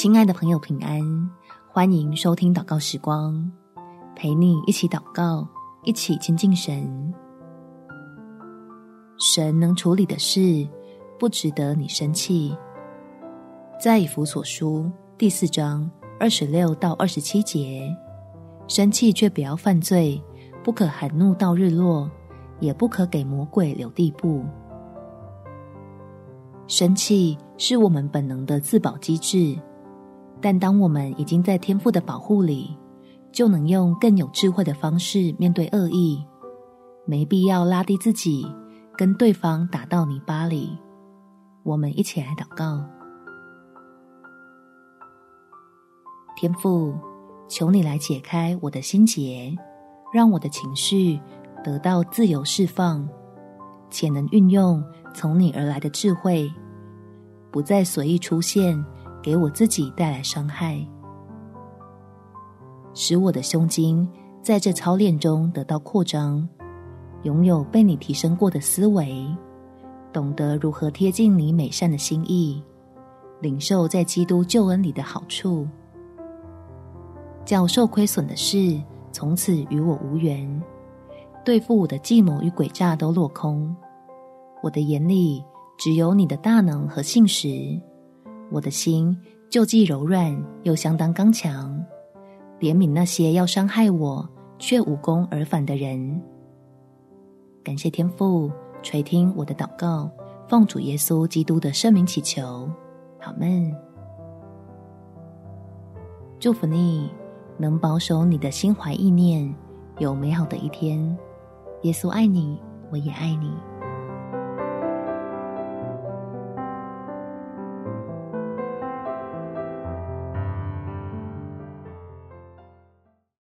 亲爱的朋友，平安！欢迎收听祷告时光，陪你一起祷告，一起亲近神。神能处理的事，不值得你生气。在以弗所书第四章二十六到二十七节，生气却不要犯罪，不可含怒到日落，也不可给魔鬼留地步。生气是我们本能的自保机制。但当我们已经在天父的保护里，就能用更有智慧的方式面对恶意，没必要拉低自己，跟对方打到泥巴里。我们一起来祷告：天父，求你来解开我的心结，让我的情绪得到自由释放，且能运用从你而来的智慧，不再随意出现。给我自己带来伤害，使我的胸襟在这操练中得到扩张，拥有被你提升过的思维，懂得如何贴近你美善的心意，领受在基督救恩里的好处，叫受亏损的事从此与我无缘，对付我的计谋与诡诈都落空。我的眼里只有你的大能和信实。我的心就既柔软又相当刚强，怜悯那些要伤害我却无功而返的人。感谢天父垂听我的祷告，奉主耶稣基督的圣名祈求，好们。祝福你能保守你的心怀意念，有美好的一天。耶稣爱你，我也爱你。